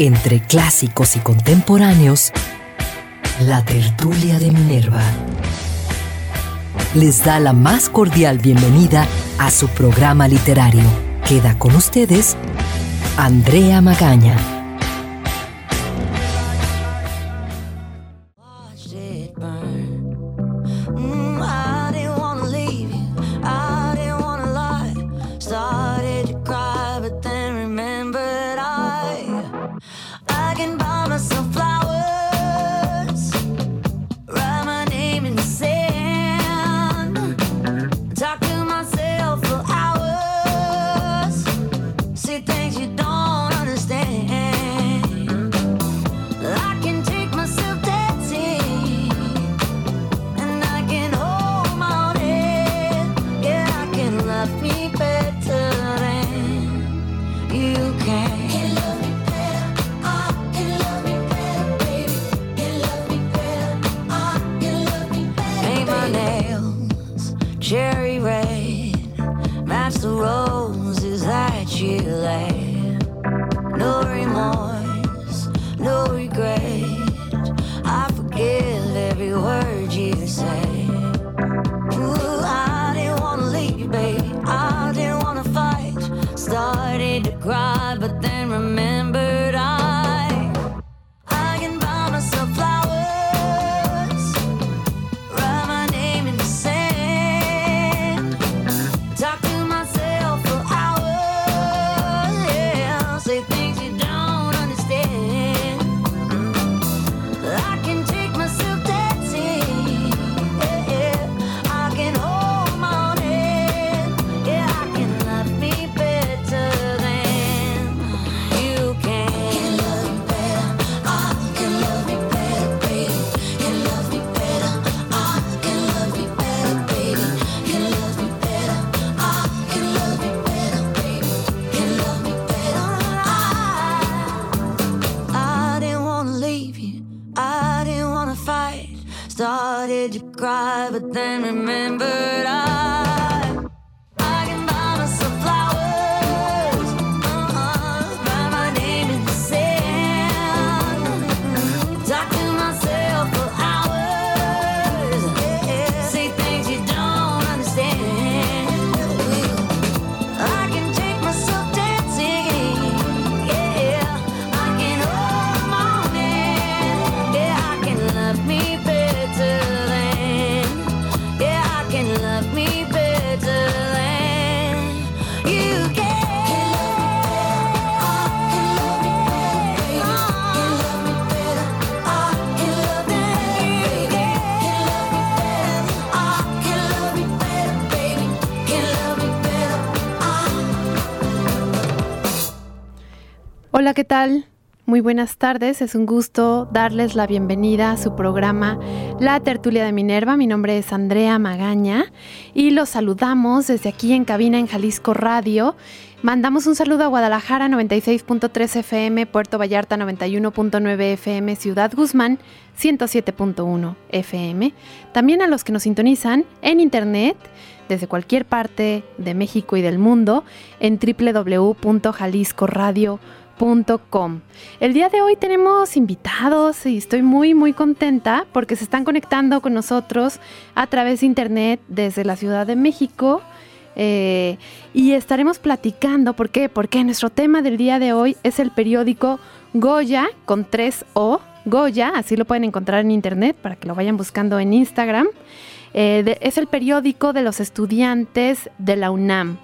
Entre clásicos y contemporáneos, la tertulia de Minerva les da la más cordial bienvenida a su programa literario. Queda con ustedes Andrea Magaña. ¿Qué tal? Muy buenas tardes, es un gusto darles la bienvenida a su programa La Tertulia de Minerva. Mi nombre es Andrea Magaña y los saludamos desde aquí en cabina en Jalisco Radio. Mandamos un saludo a Guadalajara 96.3 FM, Puerto Vallarta 91.9 FM, Ciudad Guzmán 107.1 FM. También a los que nos sintonizan en internet desde cualquier parte de México y del mundo en www.jaliscoradio.com el día de hoy tenemos invitados y estoy muy muy contenta porque se están conectando con nosotros a través de internet desde la Ciudad de México eh, y estaremos platicando, ¿por qué? Porque nuestro tema del día de hoy es el periódico Goya con 3 O, Goya, así lo pueden encontrar en internet para que lo vayan buscando en Instagram. Eh, es el periódico de los estudiantes de la UNAM.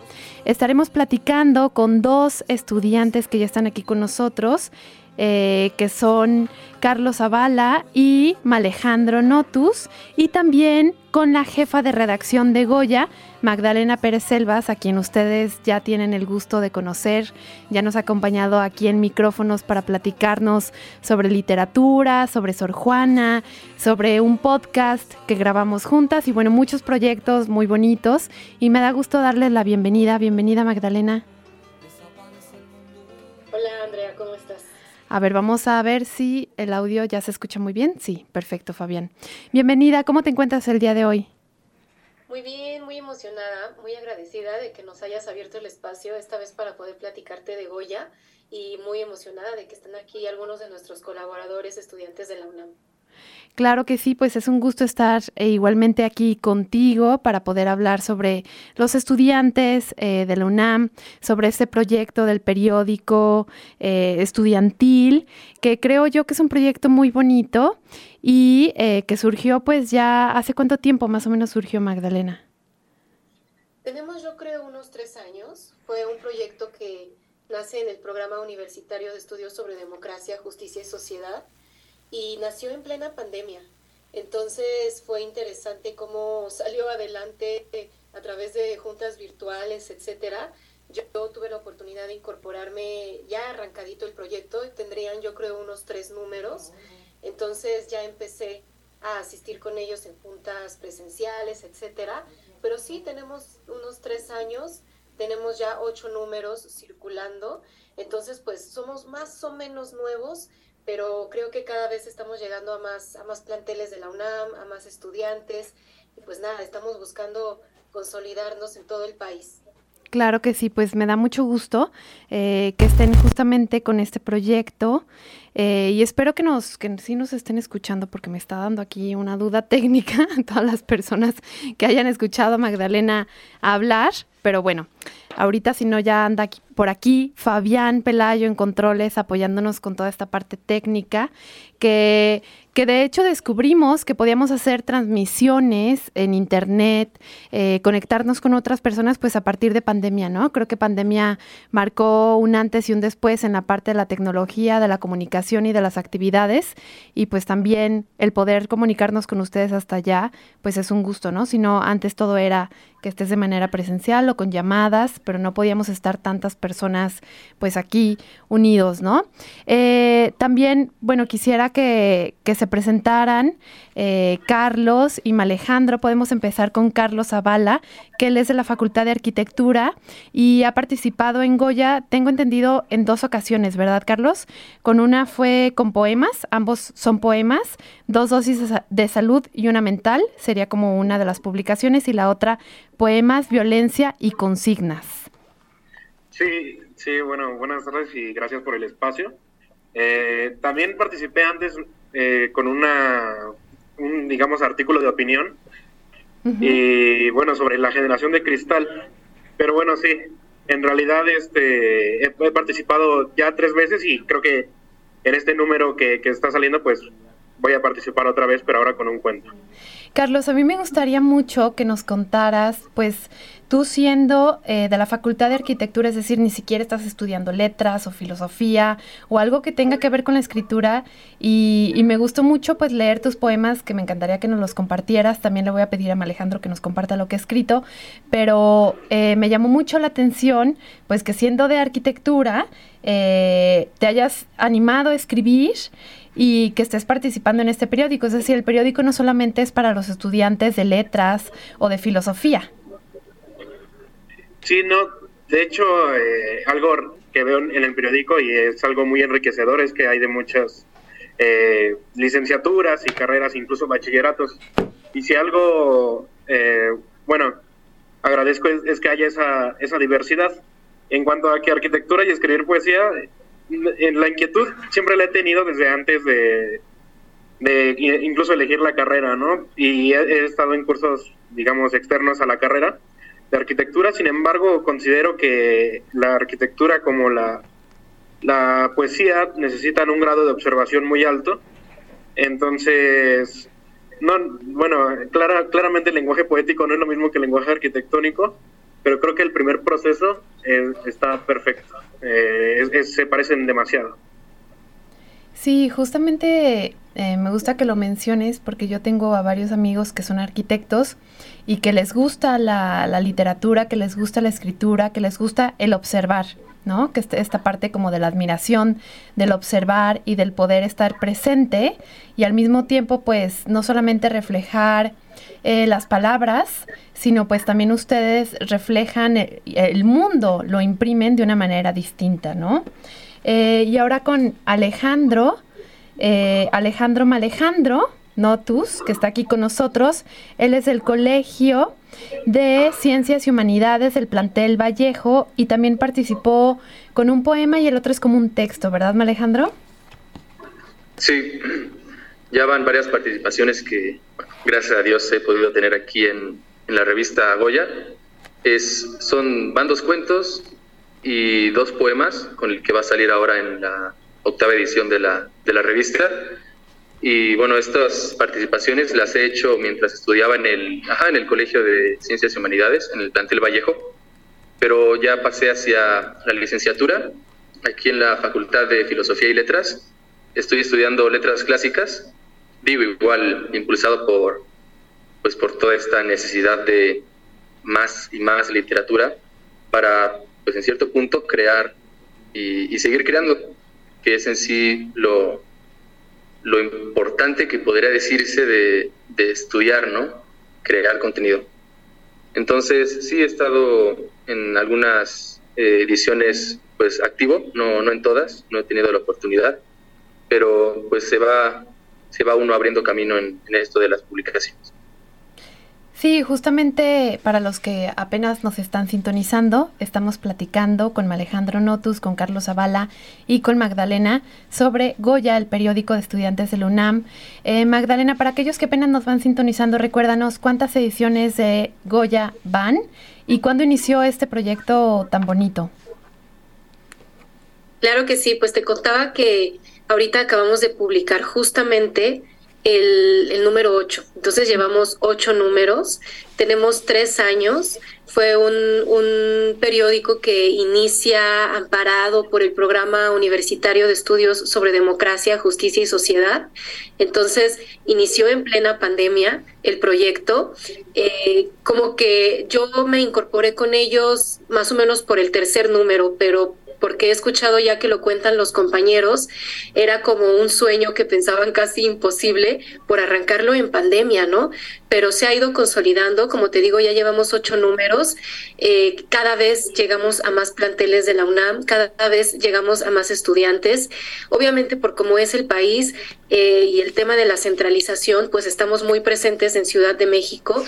Estaremos platicando con dos estudiantes que ya están aquí con nosotros, eh, que son Carlos Zavala y Malejandro Notus, y también con la jefa de redacción de Goya, Magdalena Pérez Selvas, a quien ustedes ya tienen el gusto de conocer. Ya nos ha acompañado aquí en micrófonos para platicarnos sobre literatura, sobre Sor Juana, sobre un podcast que grabamos juntas y bueno, muchos proyectos muy bonitos. Y me da gusto darles la bienvenida. Bienvenida Magdalena. Hola Andrea, ¿cómo estás? A ver, vamos a ver si el audio ya se escucha muy bien. Sí, perfecto, Fabián. Bienvenida, ¿cómo te encuentras el día de hoy? Muy bien, muy emocionada, muy agradecida de que nos hayas abierto el espacio esta vez para poder platicarte de Goya y muy emocionada de que estén aquí algunos de nuestros colaboradores estudiantes de la UNAM. Claro que sí, pues es un gusto estar eh, igualmente aquí contigo para poder hablar sobre los estudiantes eh, de la UNAM, sobre este proyecto del periódico eh, estudiantil, que creo yo que es un proyecto muy bonito y que surgió pues ya hace cuánto tiempo más o menos surgió Magdalena. Tenemos yo creo unos tres años, fue un proyecto que nace en el programa universitario de estudios sobre democracia, justicia y sociedad y nació en plena pandemia. Entonces fue interesante cómo salió adelante eh, a través de juntas virtuales, etcétera. Yo, tuve la oportunidad de incorporarme ya arrancadito el proyecto, tendrían yo creo unos tres números. Entonces ya empecé a asistir con ellos en juntas presenciales, etcétera. Pero sí tenemos unos tres años, tenemos ya ocho números circulando. Entonces, pues somos más o menos nuevos, pero creo que cada vez estamos llegando a más, a más planteles de la UNAM, a más estudiantes, y pues nada, estamos buscando consolidarnos en todo el país. Claro que sí, pues me da mucho gusto eh, que estén justamente con este proyecto eh, y espero que nos que sí nos estén escuchando porque me está dando aquí una duda técnica a todas las personas que hayan escuchado a Magdalena hablar, pero bueno, ahorita si no ya anda por aquí Fabián Pelayo en controles apoyándonos con toda esta parte técnica, que, que de hecho descubrimos que podíamos hacer transmisiones en internet, eh, conectarnos con otras personas, pues a partir de pandemia, ¿no? Creo que pandemia marcó un antes y un después en la parte de la tecnología, de la comunicación y de las actividades, y pues también el poder comunicarnos con ustedes hasta allá, pues es un gusto, ¿no? Si no, antes todo era que estés de manera presencial o con llamadas, pero no podíamos estar tantas personas pues aquí unidos, ¿no? Eh, también, bueno, quisiera que, se presentaran eh, Carlos y Alejandro. Podemos empezar con Carlos Zavala, que él es de la Facultad de Arquitectura y ha participado en Goya, tengo entendido, en dos ocasiones, ¿verdad, Carlos? Con una fue con poemas, ambos son poemas, dos dosis de salud y una mental, sería como una de las publicaciones, y la otra poemas, violencia y consignas. Sí, sí, bueno, buenas tardes y gracias por el espacio. Eh, también participé antes eh, con una, un, digamos, artículo de opinión y bueno, sobre la generación de cristal. Pero bueno, sí, en realidad este, he, participado ya tres veces y creo que en este número que, que está saliendo, pues voy a participar otra vez, pero ahora con un cuento. Carlos, a mí me gustaría mucho que nos contaras, pues, tú siendo eh, de la Facultad de Arquitectura, es decir, ni siquiera estás estudiando letras o filosofía o algo que tenga que ver con la escritura, y, me gustó mucho, pues, leer tus poemas, que me encantaría que nos los compartieras. También le voy a pedir a Alejandro que nos comparta lo que ha escrito, pero eh, me llamó mucho la atención, pues, que siendo de arquitectura, eh, te hayas animado a escribir y que estés participando en este periódico. Es decir, el periódico no solamente es para los estudiantes de letras o de filosofía. Sí, no, de hecho, eh, algo que veo en el periódico y es algo muy enriquecedor es que hay de muchas eh, licenciaturas y carreras, incluso bachilleratos. Y si algo, eh, bueno, agradezco es, que haya esa, esa diversidad. En cuanto a que arquitectura y escribir poesía, en la inquietud siempre la he tenido desde antes de, incluso elegir la carrera, ¿no? Y he, estado en cursos, digamos, externos a la carrera de arquitectura, sin embargo, considero que la arquitectura como la, la poesía necesitan un grado de observación muy alto. Entonces, no, bueno, clara, claramente el lenguaje poético no es lo mismo que el lenguaje arquitectónico, pero creo que el primer proceso está perfecto. Eh, se parecen demasiado. Sí, justamente eh, me gusta que lo menciones porque yo tengo a varios amigos que son arquitectos y que les gusta la, literatura, que les gusta la escritura, que les gusta el observar, ¿no? Que este, esta parte como de la admiración, del observar y del poder estar presente y al mismo tiempo pues no solamente reflejar eh, las palabras, sino pues también ustedes reflejan el, mundo, lo imprimen de una manera distinta, ¿no? Eh, y ahora con Alejandro, eh, Alejandro Malejandro, Notus, que está aquí con nosotros, él es del colegio de Ciencias y Humanidades del plantel Vallejo y también participó con un poema y el otro es como un texto, ¿verdad, Alejandro? Sí, ya van varias participaciones que, gracias a Dios, he podido tener aquí en, la revista Goya. Es, son, van dos cuentos y dos poemas con el que va a salir ahora en la octava edición de la, de la revista. Y bueno, estas participaciones las he hecho mientras estudiaba en el, ajá, en el Colegio de Ciencias y Humanidades, en el plantel Vallejo, pero ya pasé hacia la licenciatura, aquí en la Facultad de Filosofía y Letras. Estoy estudiando letras clásicas, digo igual impulsado por, pues por toda esta necesidad de más y más literatura para, pues en cierto punto, crear y, seguir creando, que es en sí lo, lo importante que podría decirse de, estudiar, ¿no? Crear contenido. Entonces, sí he estado en algunas eh, ediciones, pues activo, no, no en todas, no he tenido la oportunidad, pero pues se va, se va uno abriendo camino en esto de las publicaciones. Sí, justamente para los que apenas nos están sintonizando, estamos platicando con Alejandro Notus, con Carlos Zavala y con Magdalena sobre Goya, el periódico de estudiantes de la UNAM. Eh, Magdalena, para aquellos que apenas nos van sintonizando, recuérdanos cuántas ediciones de Goya van y cuándo inició este proyecto tan bonito. Claro que sí, pues te contaba que ahorita acabamos de publicar justamente el, número 8. Entonces llevamos ocho números, tenemos tres años. Fue un, un, periódico que inicia amparado por el Programa Universitario de Estudios sobre Democracia, Justicia y Sociedad. Entonces inició en plena pandemia el proyecto. Eh, como que yo me incorporé con ellos más o menos por el tercer número, pero porque he escuchado ya que lo cuentan los compañeros, era como un sueño que pensaban casi imposible por arrancarlo en pandemia, ¿no? Pero se ha ido consolidando, como te digo, ya llevamos ocho números, eh, cada vez llegamos a más planteles de la UNAM, cada vez llegamos a más estudiantes, obviamente por cómo es el país eh, y el tema de la centralización, pues estamos muy presentes en Ciudad de México,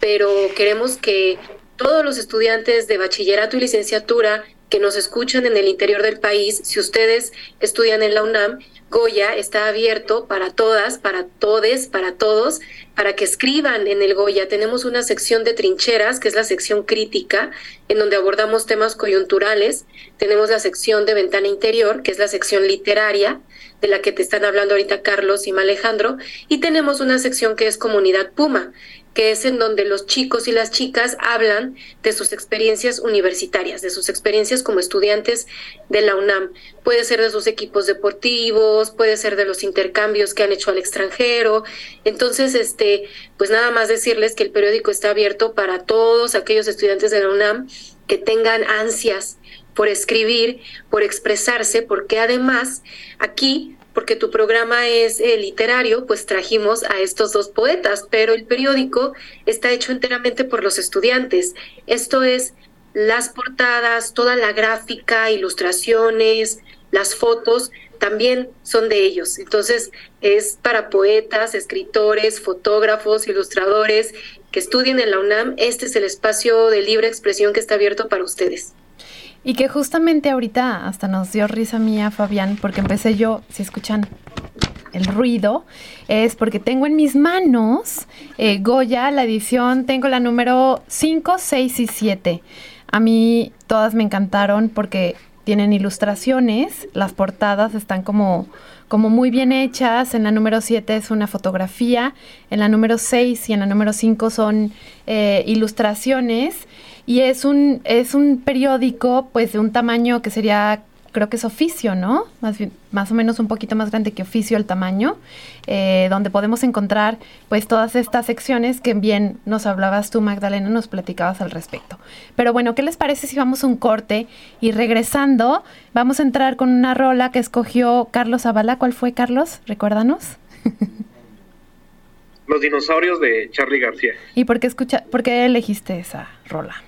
pero queremos que todos los estudiantes de bachillerato y licenciatura que nos escuchan en el interior del país, si ustedes estudian en la UNAM, Goya está abierto para todas, para todes, para todos, para que escriban en el Goya. Tenemos una sección de trincheras, que es la sección crítica, en donde abordamos temas coyunturales. Tenemos la sección de ventana interior, que es la sección literaria, de la que te están hablando ahorita Carlos y Alejandro. Y tenemos una sección que es comunidad Puma, que es en donde los chicos y las chicas hablan de sus experiencias universitarias, de sus experiencias como estudiantes de la UNAM. Puede ser de sus equipos deportivos, puede ser de los intercambios que han hecho al extranjero. Entonces, este, pues nada más decirles que el periódico está abierto para todos aquellos estudiantes de la UNAM que tengan ansias por escribir, por expresarse, porque además aquí porque tu programa es eh, literario, pues trajimos a estos dos poetas, pero el periódico está hecho enteramente por los estudiantes. Esto es las portadas, toda la gráfica, ilustraciones, las fotos, también son de ellos. Entonces es para poetas, escritores, fotógrafos, ilustradores que estudien en la UNAM. Este es el espacio de libre expresión que está abierto para ustedes. Y que justamente ahorita hasta nos dio risa mía, Fabián, porque empecé yo, si escuchan el ruido, es porque tengo en mis manos eh, Goya, la edición, tengo la número 5, 6 y 7. A mí todas me encantaron porque tienen ilustraciones, las portadas están como, como muy bien hechas, en la número 7 es una fotografía, en la número 6 y en la número 5 son eh, ilustraciones y es un, es un periódico pues de un tamaño que sería, creo que es oficio, ¿no? Más, más o menos un poquito más grande que oficio el tamaño, eh, donde podemos encontrar pues todas estas secciones que bien nos hablabas tú, Magdalena, nos platicabas al respecto. Pero bueno, ¿qué les parece si vamos a un corte y regresando vamos a entrar con una rola que escogió Carlos Zavala? ¿Cuál fue, Carlos? Recuérdanos. Los dinosaurios de Charlie García. ¿Y por qué, escucha, por qué elegiste esa rola?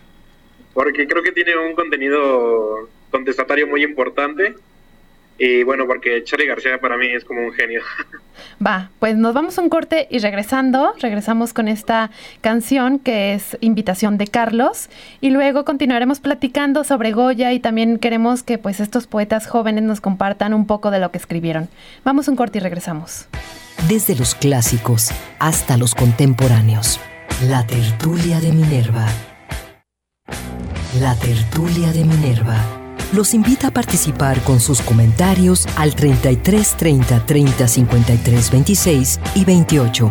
Porque creo que tiene un contenido contestatario muy importante Y bueno, porque Charlie García para mí es como un genio. Va, pues nos vamos a un corte y regresando, regresamos con esta canción que es Invitación de Carlos y luego continuaremos platicando sobre Goya y también queremos que pues estos poetas jóvenes nos compartan un poco de lo que escribieron. Vamos a un corte y regresamos. Desde los clásicos hasta los contemporáneos. La tertulia de Minerva. La tertulia de Minerva. Los invita a participar con sus comentarios al 33 30 30 53 26 y 28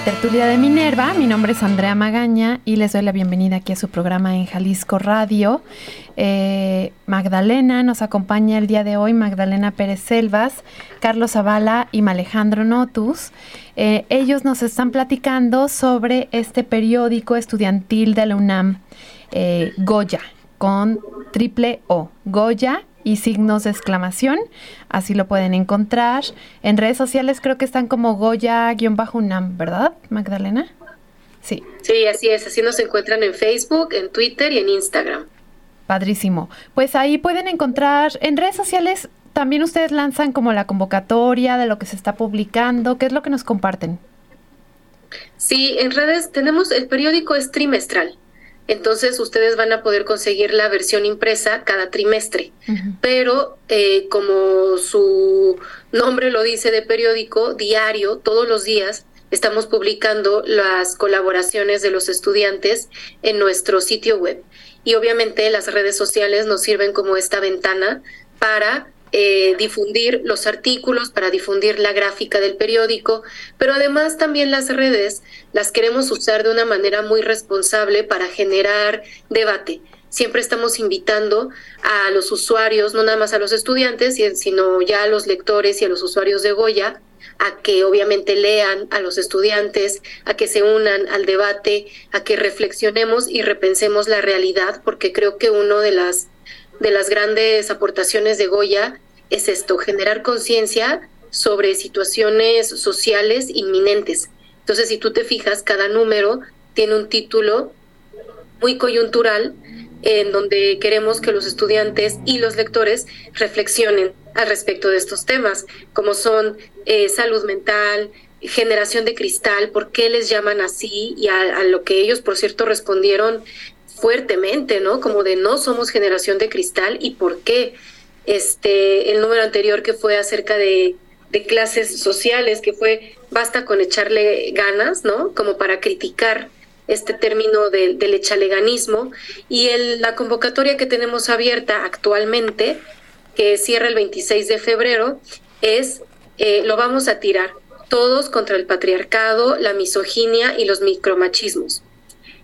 Tertulia de Minerva. Mi nombre es Andrea Magaña y les doy la bienvenida aquí a su programa en Jalisco Radio. Eh, Magdalena nos acompaña el día de hoy, Magdalena Pérez Selvas, Carlos Zavala y Alejandro Notus. Eh, ellos nos están platicando sobre este periódico estudiantil de la UNAM, eh, Goya, con triple O. Goya y signos de exclamación. Así lo pueden encontrar. En redes sociales creo que están como Goya-UNAM, ¿verdad, Magdalena? Sí. Sí, así es. Así nos encuentran en Facebook, en Twitter y en Instagram. Padrísimo. Pues ahí pueden encontrar en redes sociales. También ustedes lanzan como la convocatoria de lo que se está publicando. ¿Qué es lo que nos comparten? Sí, en redes tenemos, el periódico es trimestral. Entonces ustedes van a poder conseguir la versión impresa cada trimestre. Pero eh, como su nombre lo dice de periódico, diario, todos los días, estamos publicando las colaboraciones de los estudiantes en nuestro sitio web. Y obviamente las redes sociales nos sirven como esta ventana para eh, difundir los artículos, para difundir la gráfica del periódico, pero además también las redes las queremos usar de una manera muy responsable para generar debate. Siempre estamos invitando a los usuarios, no nada más a los estudiantes, sino ya a los lectores y a los usuarios de Goya, a que obviamente lean a los estudiantes, a que se unan al debate, a que reflexionemos y repensemos la realidad, porque creo que uno de las de las grandes aportaciones de Goya es esto, generar conciencia sobre situaciones sociales inminentes. Entonces, si tú te fijas, cada número tiene un título muy coyuntural en donde queremos que los estudiantes y los lectores reflexionen al respecto de estos temas, como son eh, salud mental, generación de cristal, por qué les llaman así y a, a, lo que ellos, por cierto, respondieron fuertemente, ¿no? Como de no somos generación de cristal y por qué este, el número anterior que fue acerca de, clases sociales, que fue basta con echarle ganas, ¿no? Como para criticar este término del, echaleganismo y el, la convocatoria que tenemos abierta actualmente, que cierra el 26 de febrero, es eh, lo vamos a tirar todos contra el patriarcado, la misoginia y los micromachismos.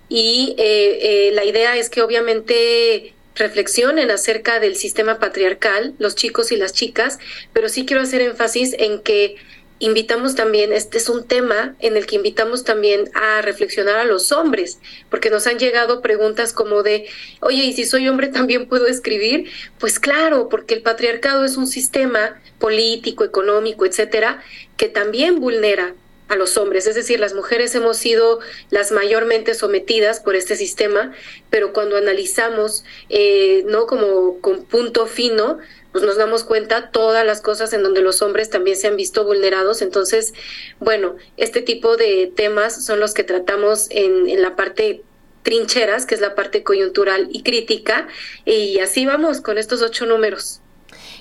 Y eh, eh, la idea es que obviamente reflexionen acerca del sistema patriarcal, los chicos y las chicas, pero sí quiero hacer énfasis en que invitamos también, este es un tema en el que invitamos también a reflexionar a los hombres, porque nos han llegado preguntas como de, oye, ¿y si soy hombre también puedo escribir? Pues claro, porque el patriarcado es un sistema político, económico, etcétera, que también vulnera a los hombres, es decir, las mujeres hemos sido las mayormente sometidas por este sistema, pero cuando analizamos, eh, ¿no? Como con punto fino, pues nos damos cuenta todas las cosas en donde los hombres también se han visto vulnerados. Entonces, bueno, este tipo de temas son los que tratamos en, en la parte trincheras, que es la parte coyuntural y crítica, y así vamos con estos ocho números.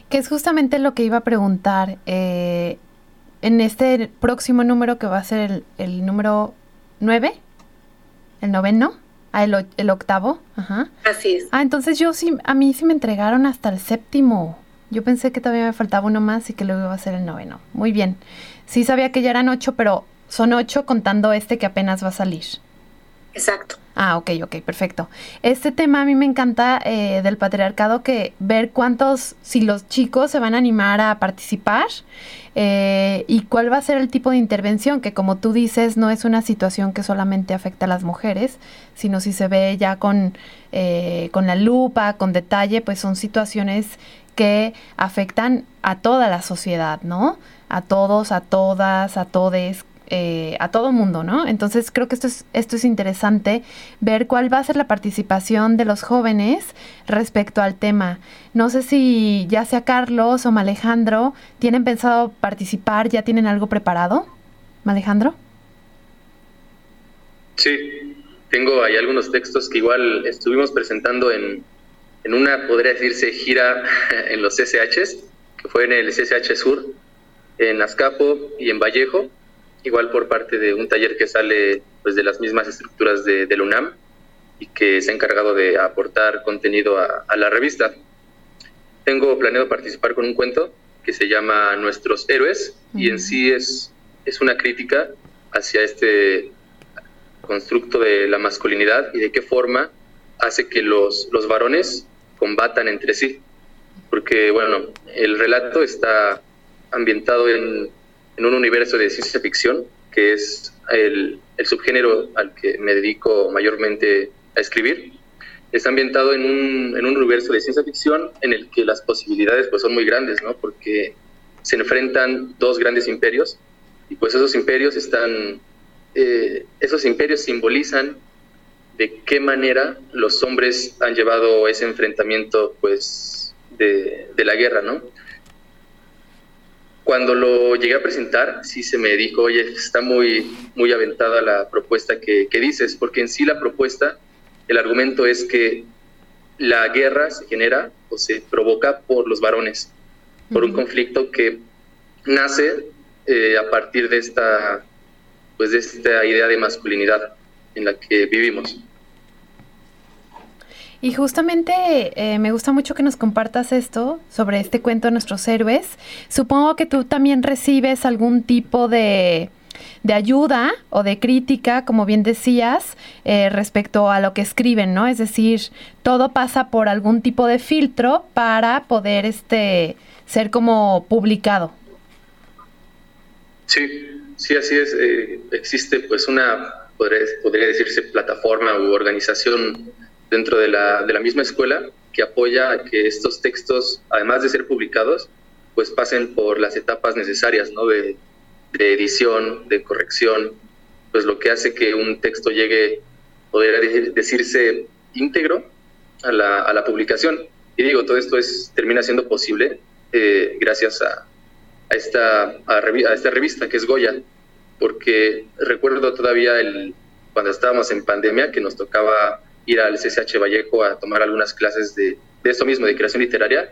Que es justamente lo que iba a preguntar. Eh, en este próximo número que va a ser el, el número 9, el noveno, ah, el, el, octavo. Ajá. Así es. Ah, entonces yo sí, a mí sí me entregaron hasta el séptimo. Yo pensé que todavía me faltaba uno más y que luego iba a ser el noveno. Muy bien. Sí sabía que ya eran ocho, pero son ocho contando este que apenas va a salir. Exacto. Ah, ok, ok, perfecto. Este tema a mí me encanta eh, del patriarcado que ver cuántos, si los chicos se van a animar a participar eh, y cuál va a ser el tipo de intervención, que como tú dices, no es una situación que solamente afecta a las mujeres, sino si se ve ya con, eh, con la lupa, con detalle, pues son situaciones que afectan a toda la sociedad, ¿no? A todos, a todas, a todes, eh, a todo mundo, ¿no? Entonces creo que esto es, esto es interesante, ver cuál va a ser la participación de los jóvenes respecto al tema. No sé si ya sea Carlos o Alejandro, ¿tienen pensado participar? ¿Ya tienen algo preparado? Alejandro? Sí, tengo ahí algunos textos que igual estuvimos presentando en, en una, podría decirse, gira en los CSHs, que fue en el CSH Sur, en Azcapo y en Vallejo igual por parte de un taller que sale pues de las mismas estructuras de, del UNAM y que se ha encargado de aportar contenido a, la revista. Tengo planeado participar con un cuento que se llama Nuestros Héroes y en sí es, es una crítica hacia este constructo de la masculinidad y de qué forma hace que los, los varones combatan entre sí. Porque, bueno, el relato está ambientado en en un universo de ciencia ficción, que es el, el subgénero al que me dedico mayormente a escribir. Está ambientado en un, en un universo de ciencia ficción en el que las posibilidades pues, son muy grandes, ¿no? porque se enfrentan dos grandes imperios y pues esos imperios están, eh, esos imperios simbolizan de qué manera los hombres han llevado ese enfrentamiento pues de, de la guerra, ¿no? Cuando lo llegué a presentar, sí se me dijo, oye, está muy, muy aventada la propuesta que, que dices, porque en sí la propuesta, el argumento es que la guerra se genera o se provoca por los varones, por un conflicto que nace eh, a partir de esta pues de esta idea de masculinidad en la que vivimos. Y justamente eh, me gusta mucho que nos compartas esto sobre este cuento de nuestros héroes. Supongo que tú también recibes algún tipo de, de ayuda o de crítica, como bien decías, eh, respecto a lo que escriben, ¿no? Es decir, todo pasa por algún tipo de filtro para poder este, ser como publicado. Sí, sí, así es. Eh, existe pues una, podría, podría, decirse, plataforma u organización dentro de la, de la misma escuela que apoya a que estos textos, además de ser publicados, pues pasen por las etapas necesarias, ¿no? De, de edición, de corrección, pues lo que hace que un texto llegue, podría decirse, íntegro a la, a la publicación. Y digo, todo esto es, termina siendo posible eh, gracias a, a esta, a, esta revista que es Goya, porque recuerdo todavía el, cuando estábamos en pandemia que nos tocaba ir al CCH Vallejo a tomar algunas clases de, de esto mismo, de creación literaria,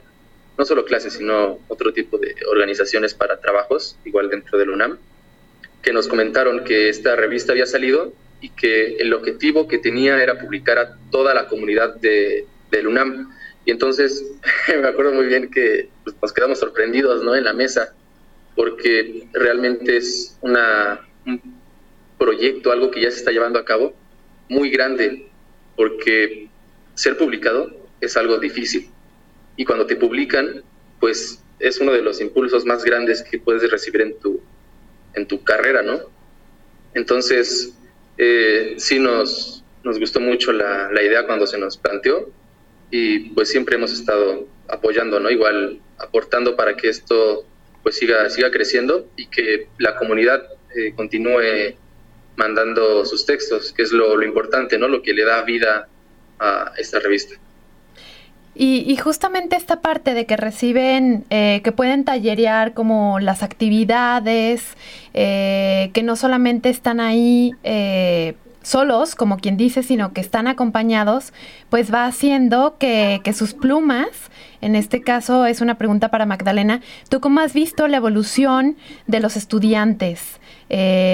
no solo clases, sino otro tipo de organizaciones para trabajos, igual dentro del UNAM, que nos comentaron que esta revista había salido y que el objetivo que tenía era publicar a toda la comunidad de, del UNAM. Y entonces me acuerdo muy bien que pues, nos quedamos sorprendidos ¿no? en la mesa, porque realmente es una, un proyecto, algo que ya se está llevando a cabo, muy grande, porque ser publicado es algo difícil y cuando te publican, pues es uno de los impulsos más grandes que puedes recibir en tu, en tu carrera, ¿no? Entonces, eh, sí nos, nos gustó mucho la, la, idea cuando se nos planteó y pues siempre hemos estado apoyando, ¿no? Igual aportando para que esto pues siga, siga creciendo y que la comunidad eh, continúe mandando sus textos, que es lo, lo importante, ¿no? Lo que le da vida a esta revista. Y, justamente esta parte de que reciben, eh, que pueden tallerear como las actividades, eh, que no solamente están ahí eh, solos, como quien dice, sino que están acompañados, pues va haciendo que, que, sus plumas, en este caso es una pregunta para Magdalena, ¿tú cómo has visto la evolución de los estudiantes?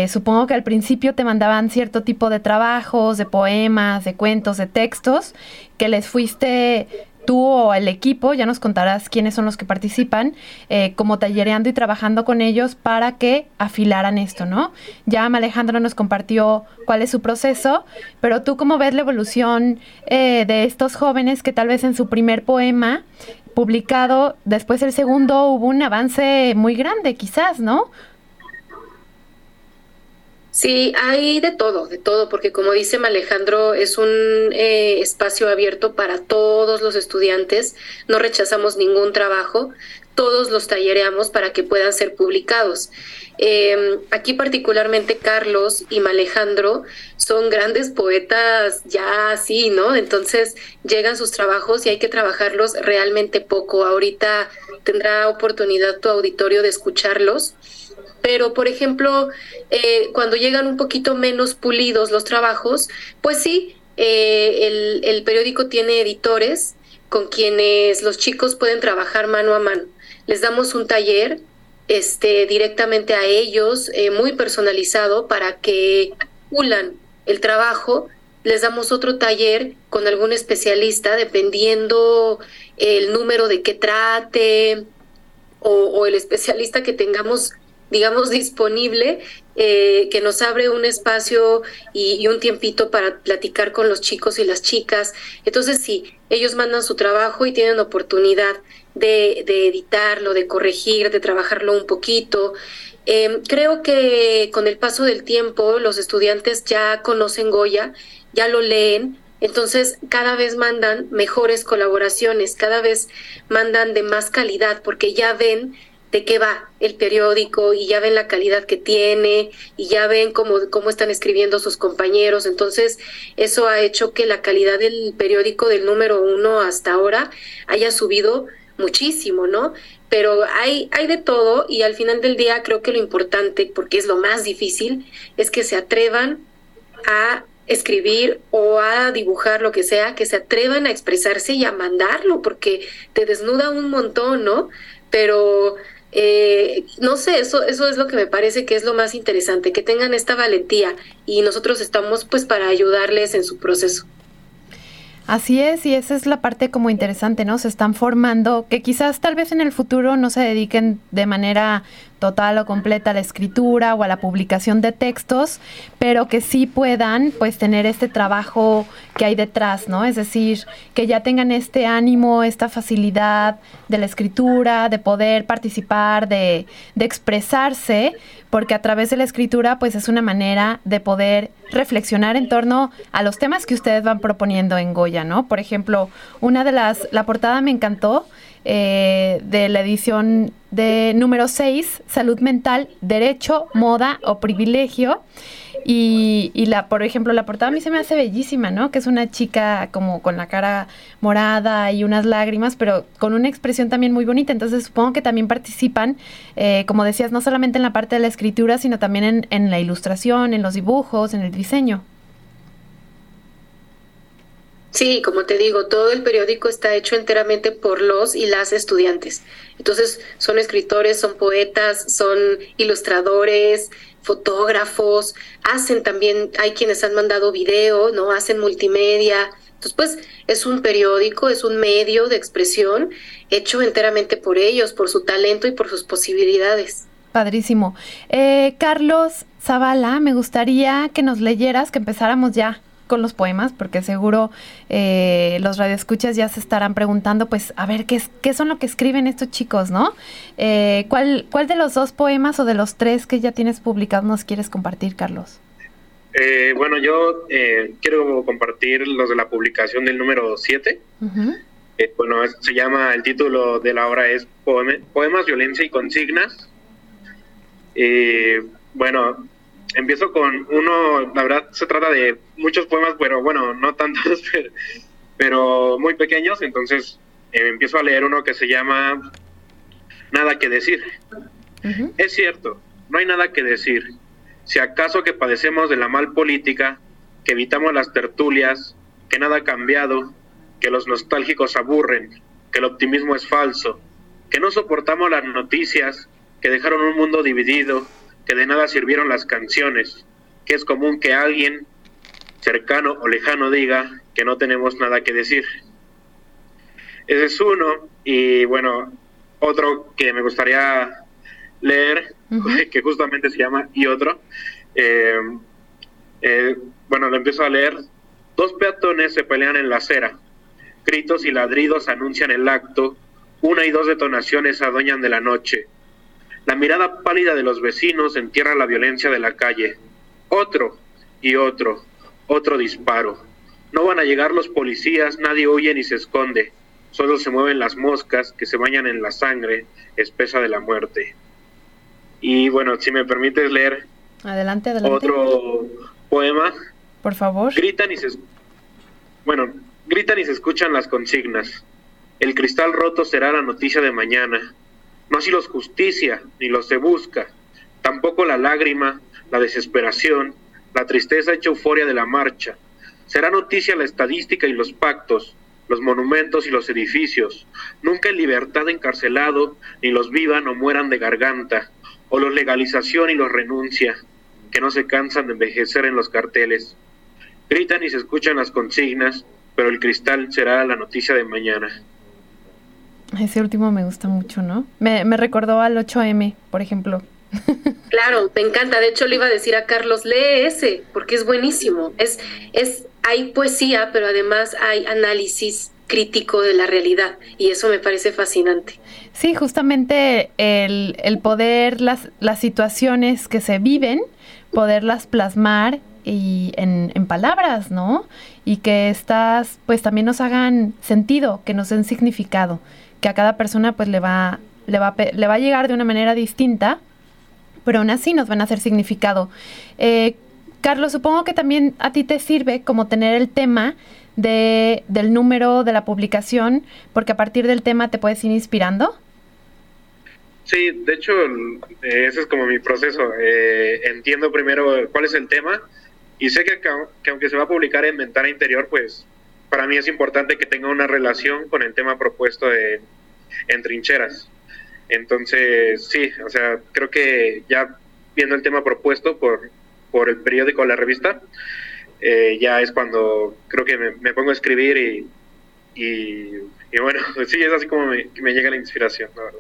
supongo que al principio te mandaban cierto tipo de trabajos, de poemas, de cuentos, de textos, que les fuiste tú o el equipo, ya nos contarás quiénes son los que participan, eh, como tallereando y trabajando con ellos para que afilaran esto, ¿no? Ya Alejandro nos compartió cuál es su proceso, pero tú cómo ves la evolución eh, de estos jóvenes que tal vez en su primer poema publicado, después el segundo hubo un avance muy grande, quizás, ¿no? Sí, hay de todo, de todo, porque como dice Alejandro, es un eh, espacio abierto para todos los estudiantes, no rechazamos ningún trabajo, todos los tallereamos para que puedan ser publicados. Em, aquí particularmente Carlos y Alejandro son grandes poetas ya así, ¿no? Entonces llegan sus trabajos y hay que trabajarlos realmente poco. Ahorita tendrá oportunidad tu auditorio de escucharlos pero por ejemplo, eh, cuando llegan un poquito menos pulidos los trabajos, pues sí, eh, el, periódico tiene editores con quienes los chicos pueden trabajar mano a mano. Les damos un taller este, directamente a ellos, eh, muy personalizado, para que pulan el trabajo. Les damos otro taller con algún especialista, dependiendo el número de que trate o el especialista que tengamos digamos, disponible, eh, que nos abre un espacio y, un tiempito para platicar con los chicos y las chicas. Entonces, sí, ellos mandan su trabajo y tienen oportunidad de, editarlo, de corregir, de trabajarlo un poquito. Em, creo que con el paso del tiempo los estudiantes ya conocen Goya, ya lo leen, entonces, cada vez mandan mejores colaboraciones, cada vez mandan de más calidad, porque ya ven de qué va el periódico y ya ven la calidad que tiene y ya ven cómo, cómo están escribiendo sus compañeros. Entonces, eso ha hecho que la calidad del periódico del número uno hasta ahora haya subido muchísimo, ¿no? Pero hay, hay de todo y al final del día creo que lo importante, porque es lo más difícil, es que se atrevan a escribir o a dibujar lo que sea, que se atrevan a expresarse y a mandarlo, porque te desnuda un montón, ¿no? Pero Eh, no sé, eso, eso es lo que me parece que es lo más interesante, que tengan esta valentía y nosotros estamos pues para ayudarles en su proceso. Así es, y esa es la parte como interesante, ¿no? Se están formando, que quizás tal vez en el futuro no se dediquen de manera total o completa a la escritura o a la publicación de textos, pero que sí puedan pues tener este trabajo que hay detrás, ¿no? Es decir, que ya tengan este ánimo, esta facilidad de la escritura, de poder participar, de, de expresarse, porque a través de la escritura pues es una manera de poder reflexionar en torno a los temas que ustedes van proponiendo en Goya, ¿no? Por ejemplo, una de las, la portada me encantó, eh, de la edición de número 6, Salud Mental, Derecho, Moda o Privilegio. Y, la, por ejemplo, la portada a mí se me hace bellísima, ¿no? Que es una chica como con la cara morada y unas lágrimas, pero con una expresión también muy bonita. Entonces supongo que también participan, eh, como decías, no solamente en la parte de la escritura, sino también en la ilustración, en los dibujos, en el diseño. Sí, como te digo, todo el periódico está hecho enteramente por los y las estudiantes. Entonces, son escritores, son poetas, son ilustradores, fotógrafos, hacen también, hay quienes han mandado video, ¿no? Hacen multimedia. Entonces, pues, es un periódico, es un medio de expresión hecho enteramente por ellos, por su talento y por sus posibilidades. Padrísimo. Eh, Carlos Zavala, me gustaría que nos leyeras, que empezáramos ya con los poemas, porque seguro eh, los radioescuchas ya se estarán preguntando, pues, a ver, ¿qué, es, qué son lo que escriben estos chicos, no? Eh, ¿cuál, ¿Cuál de los dos poemas o de los tres que ya tienes publicados nos quieres compartir, Carlos? Eh, bueno, yo eh, quiero compartir los de la publicación del número 7. bueno, se llama, el título de la obra es Poemas, Violencia y Consignas. bueno, empiezo con uno, la verdad se trata de muchos poemas, pero bueno, no tantos, pero, muy pequeños, entonces eh, empiezo a leer uno que se llama Nada que decir. Es cierto, no hay nada que decir. Si acaso que padecemos de la mal política, que evitamos las tertulias, que nada ha cambiado, que los nostálgicos aburren, que el optimismo es falso, que no soportamos las noticias, que dejaron un mundo dividido, que de nada sirvieron las canciones, que es común que alguien cercano o lejano diga que no tenemos nada que decir. Ese es uno, y bueno, otro que me gustaría leer, que justamente se llama Y otro, eh, eh, bueno, lo empiezo a leer. Dos peatones se pelean en la acera, gritos y ladridos anuncian el acto, una y dos detonaciones adueñan de la noche, la mirada pálida de los vecinos entierra la violencia de la calle. Otro y otro, otro disparo. No van a llegar los policías, nadie huye ni se esconde. Solo se mueven las moscas que se bañan en la sangre espesa de la muerte. Y bueno, si me permites leer adelante, adelante. otro poema. Por favor. Gritan y se bueno, gritan y se escuchan las consignas. El cristal roto será la noticia de mañana. No así los justicia, ni los se busca, tampoco la lágrima, la desesperación, la tristeza hecha euforia de la marcha. Será noticia la estadística y los pactos, los monumentos y los edificios, nunca en libertad encarcelado, ni los vivan o mueran de garganta, o los legalización y los renuncia, que no se cansan de envejecer en los carteles. Gritan y se escuchan las consignas, pero el cristal será la noticia de mañana. Ese último me gusta mucho, ¿no? Me, me recordó al 8M, por ejemplo. Claro, me encanta. De hecho, le iba a decir a Carlos, lee ese, porque es buenísimo. Es, es, hay poesía, pero además hay análisis crítico de la realidad y eso me parece fascinante. Sí, justamente el, el poder, las, las situaciones que se viven, poderlas plasmar y en, en, palabras, ¿no? Y que estas pues también nos hagan sentido, que nos den significado que a cada persona pues le va, le va, le va a llegar de una manera distinta, pero aún así nos van a hacer significado. Eh, Carlos, supongo que también a ti te sirve como tener el tema de, del número de la publicación, porque a partir del tema te puedes ir inspirando. Sí, de hecho, ese es como mi proceso. Eh, entiendo primero cuál es el tema y sé que, que, aunque se va a publicar en Ventana Interior, pues para mí es importante que tenga una relación con el tema propuesto en Trincheras. Entonces, sí, o sea, creo que ya viendo el tema propuesto por, por el periódico o la revista, eh, ya es cuando creo que me, pongo a escribir y, y, bueno, sí, es así como me, me llega la inspiración, la verdad.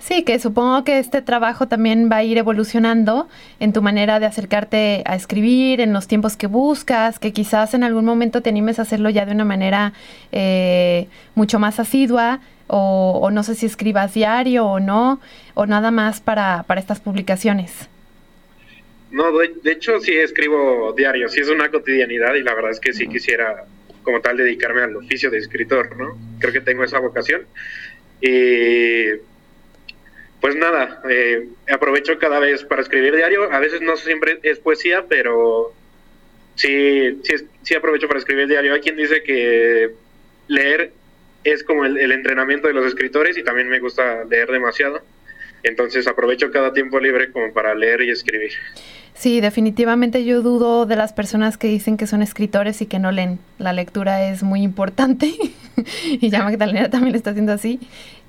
Sí, que supongo que este trabajo también va a ir evolucionando en tu manera de acercarte a escribir, en los tiempos que buscas, que quizás en algún momento te animes a hacerlo ya de una manera eh, mucho más asidua, o, no sé si escribas diario o no, o nada más para, para estas publicaciones. No, de, hecho sí escribo diario, sí es una cotidianidad y la verdad es que sí quisiera como tal dedicarme al oficio de escritor, ¿no? Creo que tengo esa vocación. Y pues nada, eh, aprovecho cada vez para escribir diario. A veces no siempre es poesía, pero sí, sí, sí aprovecho para escribir diario. Hay quien dice que leer es como el, el, entrenamiento de los escritores y también me gusta leer demasiado. Entonces aprovecho cada tiempo libre como para leer y escribir. Sí, definitivamente yo dudo de las personas que dicen que son escritores y que no leen. La lectura es muy importante y ya Magdalena también lo está haciendo así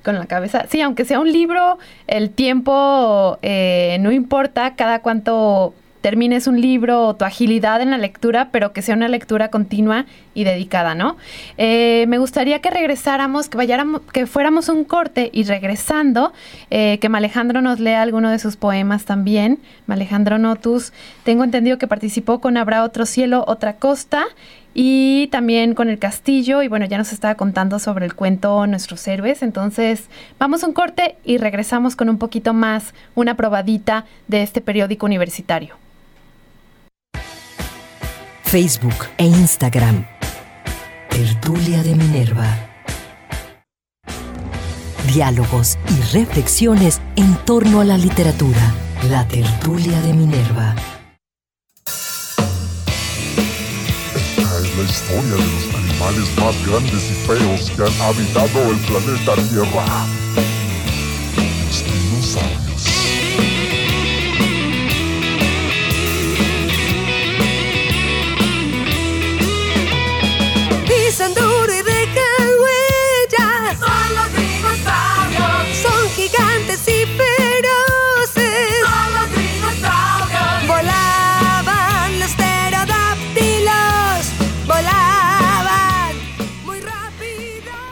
con la cabeza. Sí, aunque sea un libro, el tiempo eh, no importa cada cuánto termines un libro o tu agilidad en la lectura, pero que sea una lectura continua y dedicada, ¿no? Eh, me gustaría que regresáramos, que vayáramos, que fuéramos un corte y regresando, eh, que Alejandro nos lea alguno de sus poemas también. Alejandro Notus, tengo entendido que participó con Habrá otro cielo, otra costa y también con el castillo y bueno, ya nos estaba contando sobre el cuento Nuestros héroes, entonces vamos a un corte y regresamos con un poquito más, una probadita de este periódico universitario. Facebook e Instagram. Tertulia de Minerva. Diálogos y reflexiones en torno a la literatura. La tertulia de Minerva. La historia de los animales más grandes y feos que han habitado el planeta Tierra.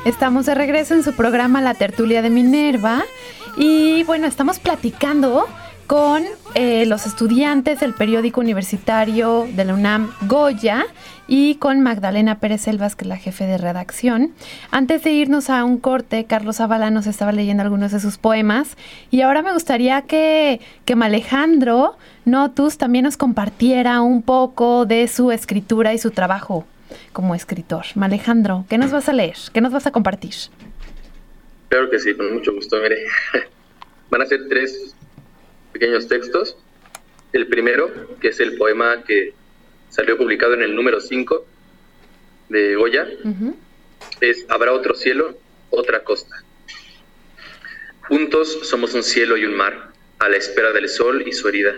Estamos de regreso en su programa La Tertulia de Minerva y bueno, estamos platicando con eh, los estudiantes del periódico universitario de la UNAM Goya y con Magdalena Pérez Selvas, que es la jefe de redacción. Antes de irnos a un corte, Carlos Zavala nos estaba leyendo algunos de sus poemas y ahora me gustaría que, que Alejandro Notus también nos compartiera un poco de su escritura y su trabajo como escritor. Alejandro, ¿qué nos vas a leer? ¿Qué nos vas a compartir? Claro que sí, con mucho gusto. Mire, van a ser tres pequeños textos. El primero, que es el poema que salió publicado en el número 5 de Goya, es Habrá otro cielo, otra costa. Juntos somos un cielo y un mar, a la espera del sol y su herida.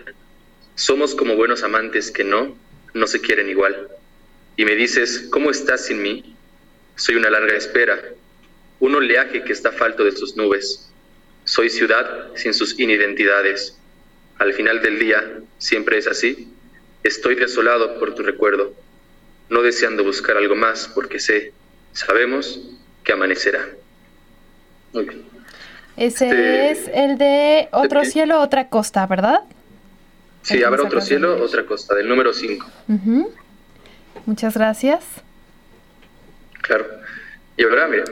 Somos como buenos amantes que no, no se quieren igual y me dices, ¿cómo estás sin mí? Soy una larga espera, un oleaje que está falto de sus nubes. Soy ciudad sin sus inidentidades. Al final del día, siempre es así. Estoy desolado por tu recuerdo, no deseando buscar algo más porque sé, sabemos que amanecerá. Muy bien. Ese este, es el de Otro cielo, otra costa, ¿verdad? Sí, habrá otro cielo, otra costa, del número 5. Muchas gracias. Claro. Y ahora, mira,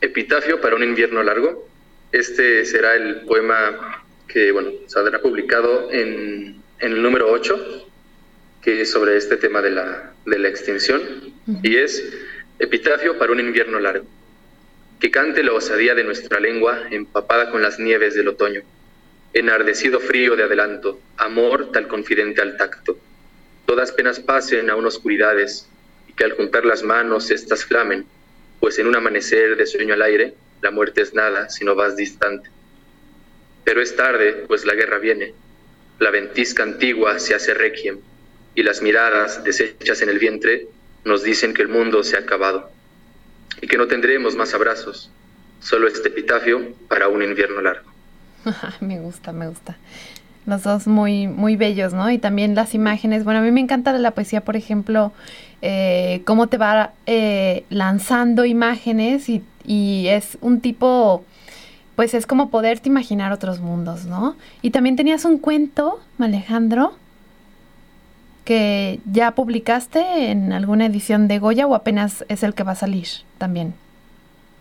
Epitafio para un invierno largo. Este será el poema que, bueno, saldrá publicado en, el número 8, que es sobre este tema de la, de la extinción. Y es Epitafio para un invierno largo. Que cante la osadía de nuestra lengua empapada con las nieves del otoño. Enardecido frío de adelanto, amor tal confidente al tacto todas penas pasen a unas oscuridades y que al juntar las manos éstas flamen, pues en un amanecer de sueño al aire, la muerte es nada si no vas distante. Pero es tarde, pues la guerra viene, la ventisca antigua se hace requiem, y las miradas deshechas en el vientre nos dicen que el mundo se ha acabado, y que no tendremos más abrazos, Solo este epitafio para un invierno largo. me gusta, me gusta. Los dos muy, muy bellos, ¿no? Y también las imágenes. Bueno, a mí me encanta de la poesía, por ejemplo, eh, cómo te va eh, lanzando imágenes y, y es un tipo, pues es como poderte imaginar otros mundos, ¿no? Y también tenías un cuento, Alejandro, que ya publicaste en alguna edición de Goya o apenas es el que va a salir también.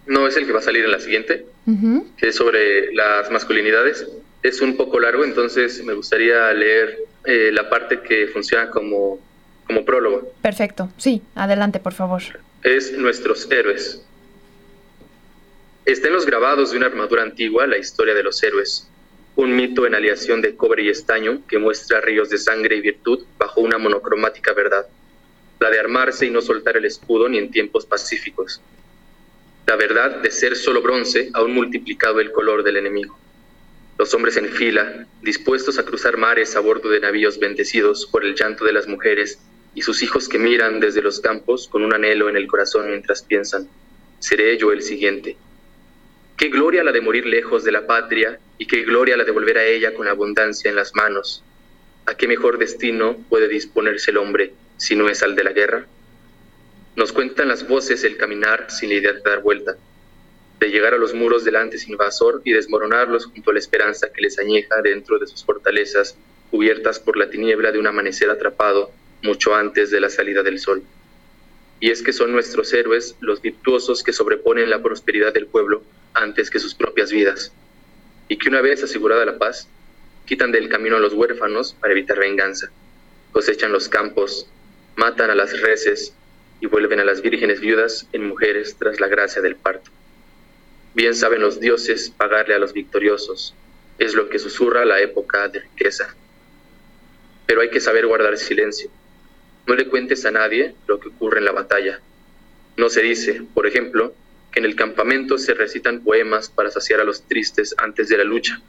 No es el que va a salir en la siguiente, que es sobre las masculinidades. Es un poco largo, entonces me gustaría leer eh, la parte que funciona como, como prólogo. Perfecto, sí, adelante, por favor. Es Nuestros Héroes. Está en los grabados de una armadura antigua la historia de los héroes, un mito en aleación de cobre y estaño que muestra ríos de sangre y virtud bajo una monocromática verdad, la de armarse y no soltar el escudo ni en tiempos pacíficos, la verdad de ser solo bronce aún multiplicado el color del enemigo. Los hombres en fila, dispuestos a cruzar mares a bordo de navíos bendecidos por el llanto de las mujeres y sus hijos que miran desde los campos con un anhelo en el corazón mientras piensan, seré yo el siguiente. Qué gloria la de morir lejos de la patria y qué gloria la de volver a ella con abundancia en las manos. ¿A qué mejor destino puede disponerse el hombre si no es al de la guerra? Nos cuentan las voces el caminar sin la idea de dar vuelta, de llegar a los muros del antes invasor y desmoronarlos junto a la esperanza que les añeja dentro de sus fortalezas cubiertas por la tiniebla de un amanecer atrapado mucho antes de la salida del sol. Y es que son nuestros héroes los virtuosos que sobreponen la prosperidad del pueblo antes que sus propias vidas, y que una vez asegurada la paz, quitan del camino a los huérfanos para evitar venganza, cosechan los campos, matan a las reses y vuelven a las vírgenes viudas en mujeres tras la gracia del parto. Bien saben los dioses pagarle a los victoriosos, es lo que susurra la época de riqueza. Pero hay que saber guardar silencio. No le cuentes a nadie lo que ocurre en la batalla. No se dice, por ejemplo, que en el campamento se recitan poemas para saciar a los tristes antes de la lucha,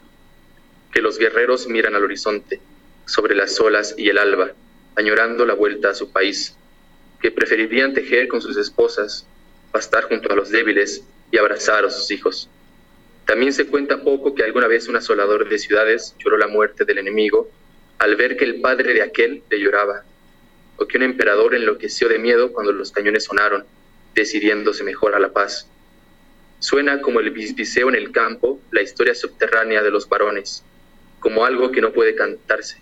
que los guerreros miran al horizonte, sobre las olas y el alba, añorando la vuelta a su país, que preferirían tejer con sus esposas, pastar junto a los débiles y abrazar a sus hijos. También se cuenta poco que alguna vez un asolador de ciudades lloró la muerte del enemigo al ver que el padre de aquel le lloraba, o que un emperador enloqueció de miedo cuando los cañones sonaron decidiéndose mejor a la paz. Suena como el bisbiseo en el campo, la historia subterránea de los varones, como algo que no puede cantarse.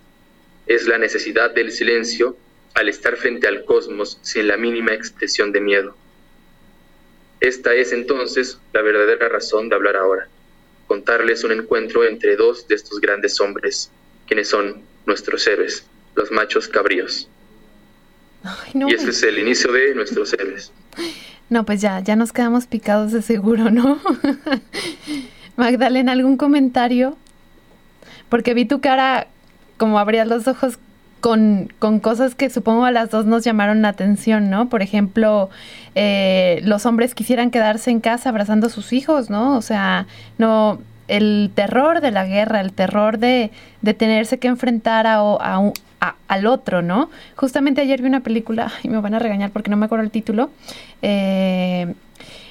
Es la necesidad del silencio al estar frente al cosmos sin la mínima expresión de miedo. Esta es entonces la verdadera razón de hablar ahora, contarles un encuentro entre dos de estos grandes hombres, quienes son nuestros héroes, los machos cabríos. y ese es el inicio de nuestros héroes. No, pues ya, ya nos quedamos picados de seguro, ¿no? Magdalena, ¿algún comentario? Porque vi tu cara como abrías los ojos con, con, cosas que supongo a las dos nos llamaron la atención, ¿no? Por ejemplo, eh, los hombres quisieran quedarse en casa abrazando a sus hijos, ¿no? O sea, no, el terror de la guerra, el terror de, de tenerse que enfrentar a, a, un, al otro, ¿no? Justamente ayer vi una película, y me van a regañar porque no me acuerdo el título, eh,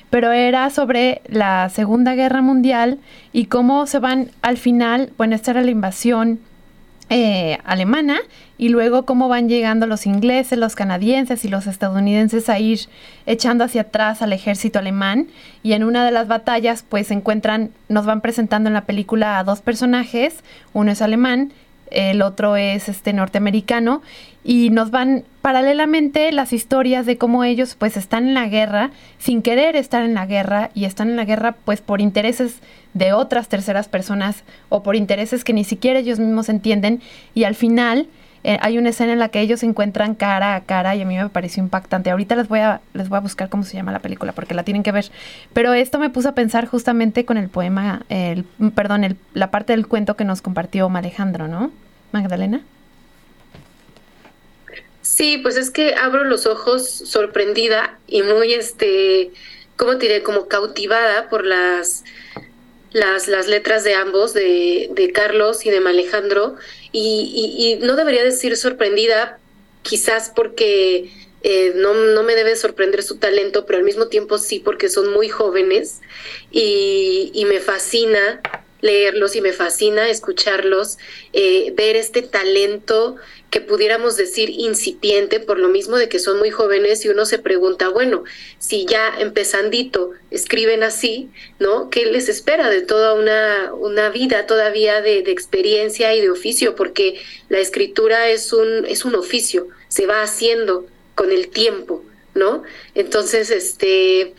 pero era sobre la Segunda Guerra Mundial y cómo se van al final, bueno, esta era la invasión eh, alemana y luego cómo van llegando los ingleses, los canadienses y los estadounidenses a ir echando hacia atrás al ejército alemán. Y en una de las batallas pues encuentran, nos van presentando en la película a dos personajes, uno es alemán el otro es este norteamericano y nos van paralelamente las historias de cómo ellos pues están en la guerra sin querer estar en la guerra y están en la guerra pues por intereses de otras terceras personas o por intereses que ni siquiera ellos mismos entienden y al final eh, hay una escena en la que ellos se encuentran cara a cara y a mí me pareció impactante. Ahorita les voy a les voy a buscar cómo se llama la película porque la tienen que ver. Pero esto me puso a pensar justamente con el poema, el, perdón, el, la parte del cuento que nos compartió Alejandro, ¿no? Magdalena. Sí, pues es que abro los ojos sorprendida y muy, este, ¿cómo diré? Como cautivada por las, las, las letras de ambos, de, de Carlos y de Alejandro. Y, y, y, no debería decir sorprendida, quizás porque eh, no, no, me debe sorprender su talento, pero al mismo tiempo sí, porque son muy jóvenes y, y me fascina leerlos y me fascina escucharlos, eh, ver este talento que pudiéramos decir incipiente por lo mismo de que son muy jóvenes y uno se pregunta, bueno, si ya empezandito escriben así, ¿no? ¿Qué les espera de toda una, una vida todavía de, de experiencia y de oficio? Porque la escritura es un, es un oficio, se va haciendo con el tiempo, ¿no? Entonces, este,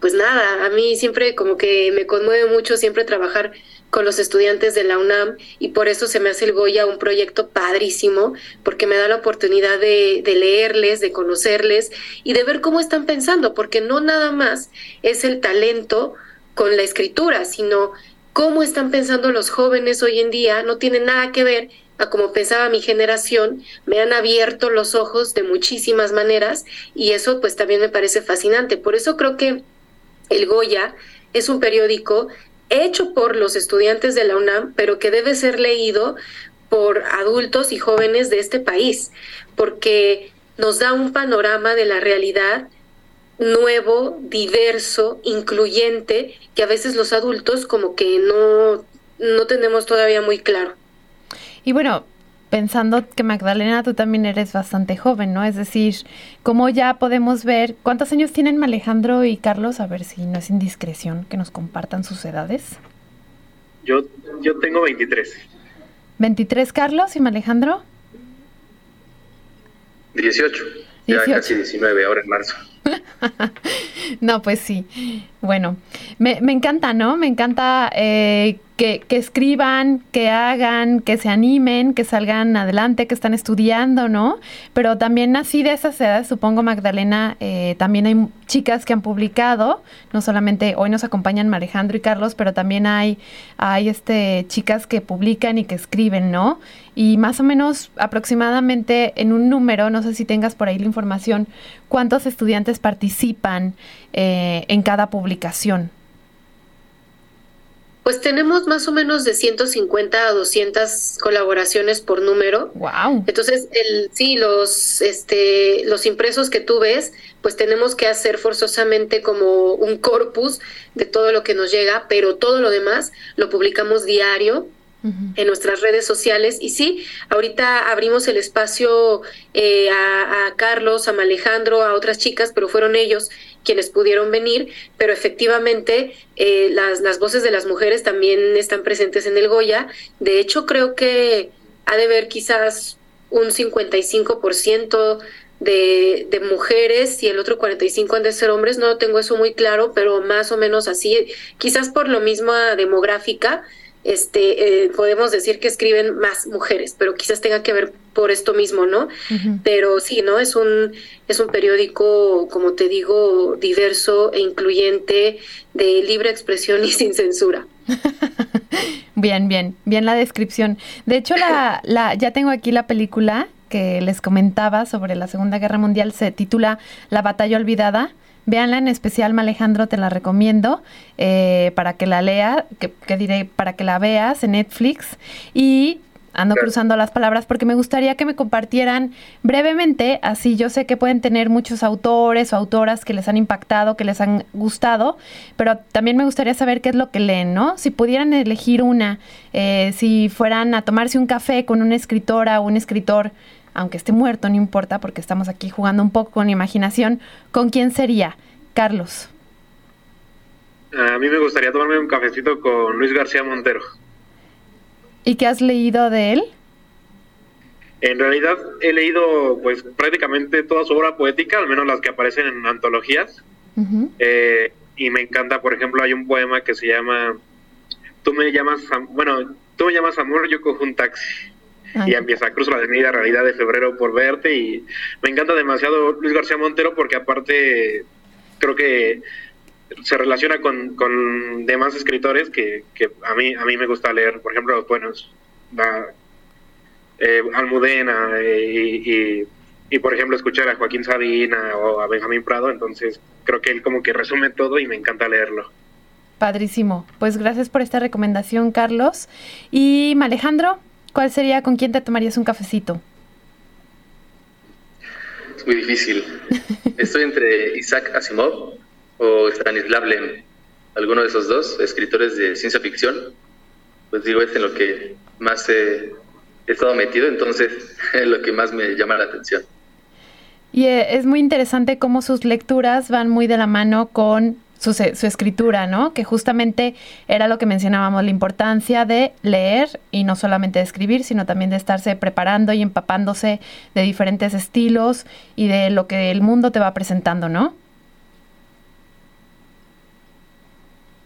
pues nada, a mí siempre como que me conmueve mucho siempre trabajar con los estudiantes de la UNAM y por eso se me hace el Goya un proyecto padrísimo, porque me da la oportunidad de, leerles, de conocerles y de ver cómo están pensando, porque no nada más es el talento con la escritura, sino cómo están pensando los jóvenes hoy en día, no tiene nada que ver a cómo pensaba mi generación, me han abierto los ojos de muchísimas maneras y eso pues también me parece fascinante. Por eso creo que el Goya es un periódico hecho por los estudiantes de la UNAM, pero que debe ser leído por adultos y jóvenes de este país, porque nos da un panorama de la realidad nuevo, diverso, incluyente, que a veces los adultos como que no, no tenemos todavía muy claro. Y bueno, pensando que Magdalena, tú también eres bastante joven, ¿no? Es decir, ¿cómo ya podemos ver cuántos años tienen Alejandro y Carlos? A ver si no es indiscreción que nos compartan sus edades. Yo, yo tengo 23. ¿23 Carlos y Alejandro? 18. 18. Ya casi 19, ahora en marzo. no, pues sí. Bueno, me, me encanta, ¿no? Me encanta eh, que, que, escriban, que hagan, que se animen, que salgan adelante, que están estudiando, ¿no? Pero también así de esas edades, supongo, Magdalena, eh, también hay chicas que han publicado, no solamente hoy nos acompañan Alejandro y Carlos, pero también hay, hay este, chicas que publican y que escriben, ¿no? Y más o menos aproximadamente en un número, no sé si tengas por ahí la información, ¿cuántos estudiantes participan eh, en cada publicación? Pues tenemos más o menos de 150 a 200 colaboraciones por número. Wow. Entonces, el, sí, los, este, los impresos que tú ves, pues tenemos que hacer forzosamente como un corpus de todo lo que nos llega, pero todo lo demás lo publicamos diario en nuestras redes sociales. Y sí, ahorita abrimos el espacio eh, a, Carlos, a Alejandro, a otras chicas, pero fueron ellos quienes pudieron venir, pero efectivamente eh, las, las voces de las mujeres también están presentes en el Goya. De hecho, creo que ha de haber quizás un 55% de, de mujeres y el otro 45 han de ser hombres, no tengo eso muy claro, pero más o menos así, quizás por lo mismo demográfica, este, eh, podemos decir que escriben más mujeres, pero quizás tenga que ver por esto mismo, ¿no? Uh -huh. Pero sí, ¿no? Es un, es un periódico, como te digo, diverso e incluyente, de libre expresión y sin censura. bien, bien, bien la descripción. De hecho, la, la, ya tengo aquí la película que les comentaba sobre la Segunda Guerra Mundial, se titula La batalla olvidada Véanla en especial, Alejandro, te la recomiendo eh, para que la lea, que, que, diré, para que la veas en Netflix. Y ando cruzando las palabras porque me gustaría que me compartieran brevemente, así yo sé que pueden tener muchos autores o autoras que les han impactado, que les han gustado, pero también me gustaría saber qué es lo que leen, ¿no? Si pudieran elegir una, eh, si fueran a tomarse un café con una escritora o un escritor, aunque esté muerto, no importa, porque estamos aquí jugando un poco con imaginación, ¿con quién sería? Carlos. A mí me gustaría tomarme un cafecito con Luis García Montero. ¿Y qué has leído de él? En realidad he leído pues prácticamente toda su obra poética, al menos las que aparecen en antologías. Uh -huh. eh, y me encanta, por ejemplo, hay un poema que se llama Tú me llamas, bueno, tú me llamas amor, yo cojo un taxi. Ay. Y empieza a cruzar la avenida Realidad de Febrero por verte y me encanta demasiado Luis García Montero porque aparte creo que se relaciona con, con demás escritores que, que, a mí a mí me gusta leer, por ejemplo, bueno, la, eh, Almudena eh, y, y, y, por ejemplo escuchar a Joaquín Sabina o a Benjamín Prado, entonces creo que él como que resume todo y me encanta leerlo. Padrísimo. Pues gracias por esta recomendación, Carlos. Y Alejandro, ¿cuál sería con quién te tomarías un cafecito? es muy difícil. Estoy entre Isaac Asimov o Stanislav Lem, alguno de esos dos escritores de ciencia ficción. Pues digo, es en lo que más he, he estado metido, entonces es lo que más me llama la atención. Y eh, es muy interesante cómo sus lecturas van muy de la mano con su, su escritura, ¿no? Que justamente era lo que mencionábamos, la importancia de leer y no solamente de escribir, sino también de estarse preparando y empapándose de diferentes estilos y de lo que el mundo te va presentando, ¿no?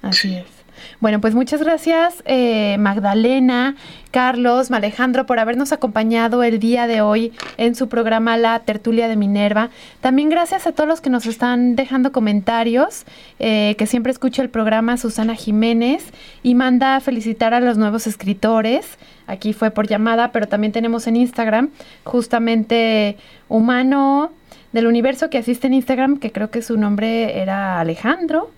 Así es. Bueno, pues muchas gracias eh, Magdalena, Carlos, Alejandro por habernos acompañado el día de hoy en su programa La Tertulia de Minerva. También gracias a todos los que nos están dejando comentarios, eh, que siempre escucha el programa Susana Jiménez y manda a felicitar a los nuevos escritores. Aquí fue por llamada, pero también tenemos en Instagram justamente Humano del Universo que asiste en Instagram, que creo que su nombre era Alejandro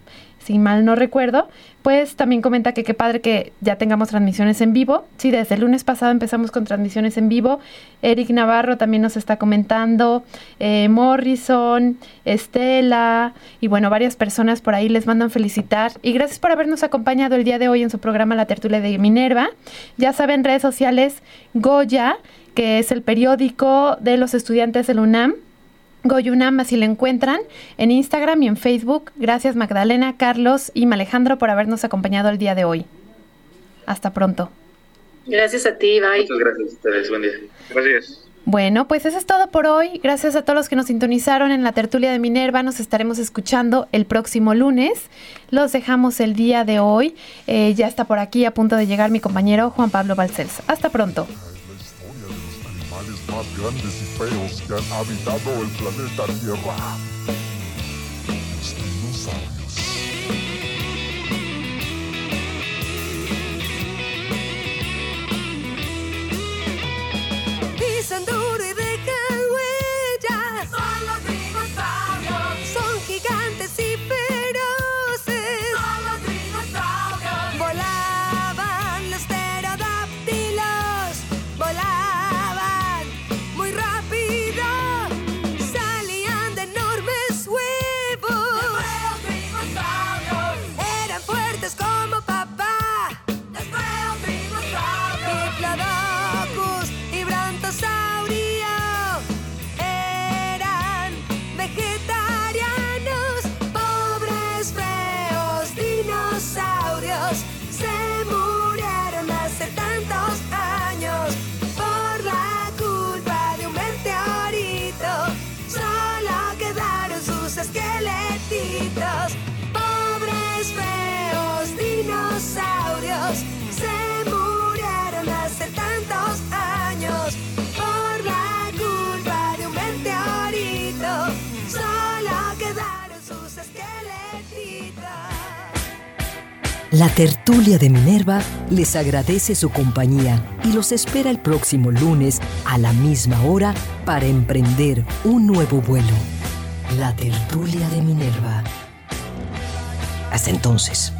si mal no recuerdo, pues también comenta que qué padre que ya tengamos transmisiones en vivo. Sí, desde el lunes pasado empezamos con transmisiones en vivo. Eric Navarro también nos está comentando, eh, Morrison, Estela y bueno, varias personas por ahí les mandan felicitar. Y gracias por habernos acompañado el día de hoy en su programa La Tertulia de Minerva. Ya saben, redes sociales, Goya, que es el periódico de los estudiantes del UNAM. Goyunam, así lo encuentran en Instagram y en Facebook. Gracias Magdalena, Carlos y Alejandro por habernos acompañado el día de hoy. Hasta pronto. Gracias a ti, bye. Muchas gracias a ustedes, buen día. Gracias. Bueno, pues eso es todo por hoy. Gracias a todos los que nos sintonizaron en la tertulia de Minerva. Nos estaremos escuchando el próximo lunes. Los dejamos el día de hoy. Eh, ya está por aquí a punto de llegar mi compañero Juan Pablo Balcells. Hasta pronto. Más grandes y feos que han habitado el planeta Tierra. La tertulia de Minerva les agradece su compañía y los espera el próximo lunes a la misma hora para emprender un nuevo vuelo. La tertulia de Minerva. Hasta entonces.